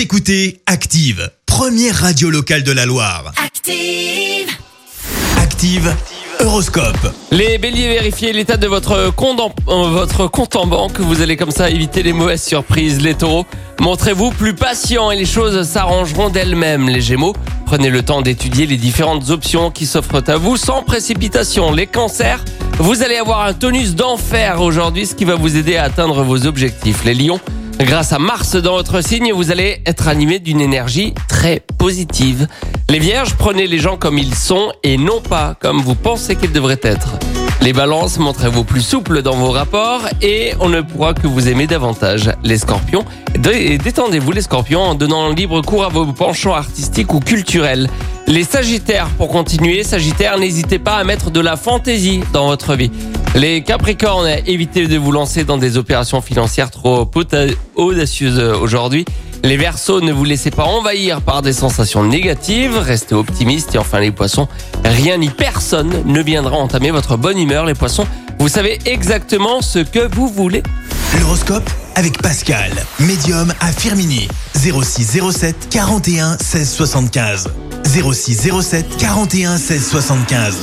Vous écoutez Active, première radio locale de la Loire. Active. Active, Horoscope. Les béliers, vérifiez l'état de votre compte, en, euh, votre compte en banque. Vous allez comme ça éviter les mauvaises surprises. Les taureaux, montrez-vous plus patient et les choses s'arrangeront d'elles-mêmes. Les gémeaux, prenez le temps d'étudier les différentes options qui s'offrent à vous sans précipitation. Les cancers, vous allez avoir un tonus d'enfer aujourd'hui, ce qui va vous aider à atteindre vos objectifs. Les lions, grâce à Mars dans votre signe, vous allez être animé d'une énergie très positive. Les vierges, prenez les gens comme ils sont et non pas comme vous pensez qu'ils devraient être. Les balances, montrez-vous plus souple dans vos rapports et on ne pourra que vous aimer davantage. Les scorpions, dé- détendez-vous les scorpions en donnant libre cours à vos penchants artistiques ou culturels. Les sagittaires, pour continuer, sagittaires, n'hésitez pas à mettre de la fantaisie dans votre vie. Les capricornes, évitez de vous lancer dans des opérations financières trop audacieuses aujourd'hui. Les Verseaux, ne vous laissez pas envahir par des sensations négatives, restez optimistes et enfin les poissons, rien ni personne ne viendra entamer votre bonne humeur les poissons. Vous savez exactement ce que vous voulez. L'horoscope avec Pascal, médium à Firmini. 0607 41 16 75. 0607 41 16 75.